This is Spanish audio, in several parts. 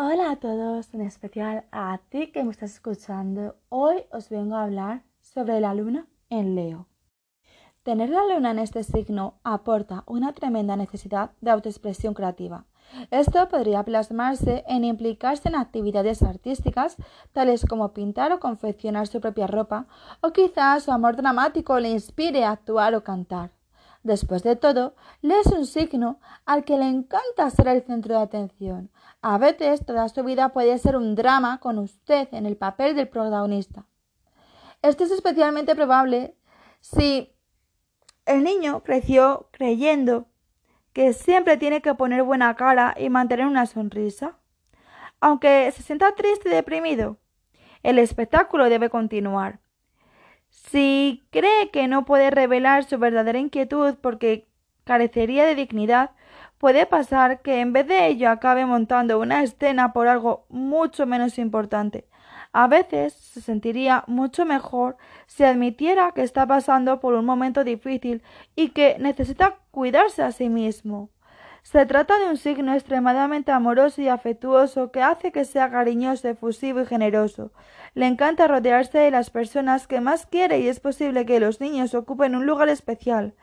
Hola a todos, en especial a ti que me estás escuchando. Hoy os vengo a hablar sobre la luna en Leo. Tener la luna en este signo aporta una tremenda necesidad de autoexpresión creativa. Esto podría plasmarse en implicarse en actividades artísticas tales como pintar o confeccionar su propia ropa, o quizás su amor dramático le inspire a actuar o cantar. Después de todo, Leo es un signo al que le encanta ser el centro de atención. A veces toda su vida puede ser un drama con usted en el papel del protagonista. Esto es especialmente probable si el niño creció creyendo que siempre tiene que poner buena cara y mantener una sonrisa. Aunque se sienta triste y deprimido, el espectáculo debe continuar. Si cree que no puede revelar su verdadera inquietud porque carecería de dignidad, puede pasar que en vez de ello acabe montando una escena por algo mucho menos importante. A veces se sentiría mucho mejor si admitiera que está pasando por un momento difícil y que necesita cuidarse a sí mismo. Se trata de un signo extremadamente amoroso y afectuoso que hace que sea cariñoso, efusivo y generoso. Le encanta rodearse de las personas que más quiere y es posible que los niños ocupen un lugar especial.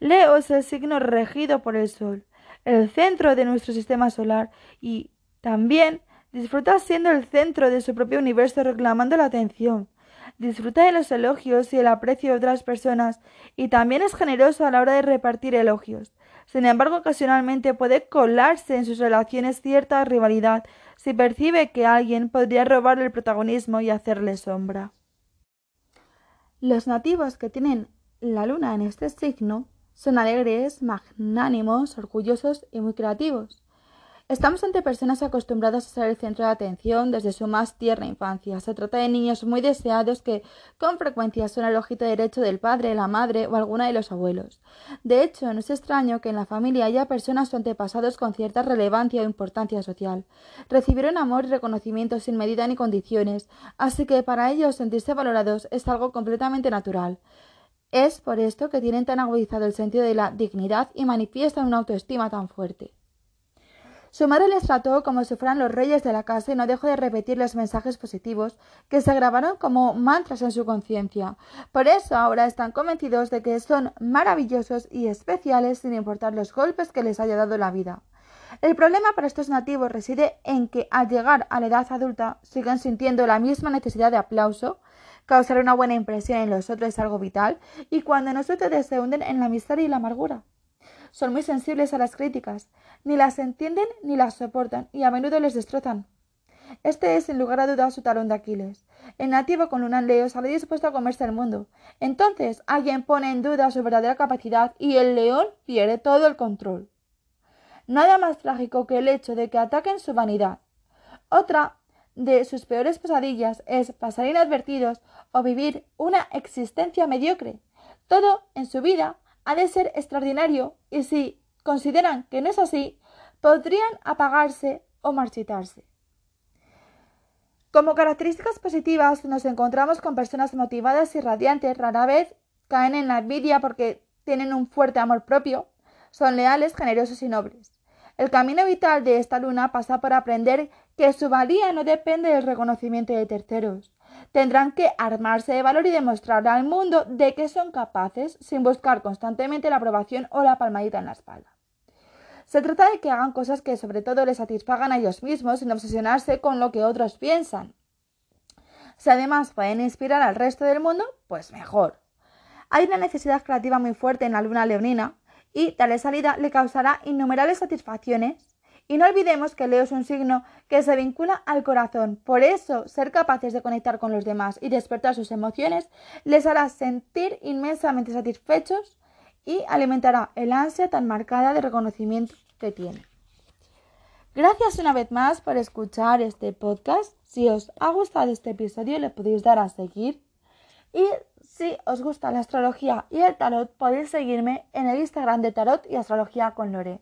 Leo es el signo regido por el Sol, el centro de nuestro sistema solar, y también disfruta siendo el centro de su propio universo reclamando la atención. Disfruta de los elogios y el aprecio de otras personas y también es generoso a la hora de repartir elogios. Sin embargo, ocasionalmente puede colarse en sus relaciones cierta rivalidad si percibe que alguien podría robarle el protagonismo y hacerle sombra. Los nativos que tienen la luna en este signo son alegres, magnánimos, orgullosos y muy creativos. Estamos ante personas acostumbradas a ser el centro de atención desde su más tierna infancia. Se trata de niños muy deseados que con frecuencia son el ojito derecho del padre, la madre o alguna de los abuelos. De hecho, no es extraño que en la familia haya personas o antepasados con cierta relevancia o importancia social. Recibieron amor y reconocimiento sin medida ni condiciones, así que para ellos sentirse valorados es algo completamente natural. Es por esto que tienen tan agudizado el sentido de la dignidad y manifiestan una autoestima tan fuerte. Su madre les trató como si fueran los reyes de la casa y no dejó de repetir los mensajes positivos que se grabaron como mantras en su conciencia. Por eso ahora están convencidos de que son maravillosos y especiales sin importar los golpes que les haya dado la vida. El problema para estos nativos reside en que al llegar a la edad adulta siguen sintiendo la misma necesidad de aplauso, causar una buena impresión en los otros es algo vital, y cuando no sucede se hunden en la miseria y la amargura son muy sensibles a las críticas, ni las entienden ni las soportan, y a menudo les destrozan. Este es, sin lugar a dudas, su talón de Aquiles. El nativo con en Leo sale dispuesto a comerse el mundo. Entonces alguien pone en duda su verdadera capacidad y el león pierde todo el control. Nada más trágico que el hecho de que ataquen su vanidad. Otra de sus peores pesadillas es pasar inadvertidos o vivir una existencia mediocre. Todo en su vida ha de ser extraordinario y si consideran que no es así, podrían apagarse o marchitarse. Como características positivas nos encontramos con personas motivadas y radiantes, rara vez caen en la envidia porque tienen un fuerte amor propio, son leales, generosos y nobles. El camino vital de esta luna pasa por aprender que su valía no depende del reconocimiento de terceros, Tendrán que armarse de valor y demostrarle al mundo de que son capaces sin buscar constantemente la aprobación o la palmadita en la espalda. Se trata de que hagan cosas que sobre todo les satisfagan a ellos mismos sin obsesionarse con lo que otros piensan. Si además pueden inspirar al resto del mundo, pues mejor. Hay una necesidad creativa muy fuerte en la luna leonina y tal salida le causará innumerables satisfacciones y no olvidemos que Leo es un signo que se vincula al corazón. Por eso, ser capaces de conectar con los demás y despertar sus emociones les hará sentir inmensamente satisfechos y alimentará el ansia tan marcada de reconocimiento que tienen. Gracias una vez más por escuchar este podcast. Si os ha gustado este episodio, le podéis dar a seguir. Y si os gusta la astrología y el tarot, podéis seguirme en el Instagram de Tarot y Astrología con Lore.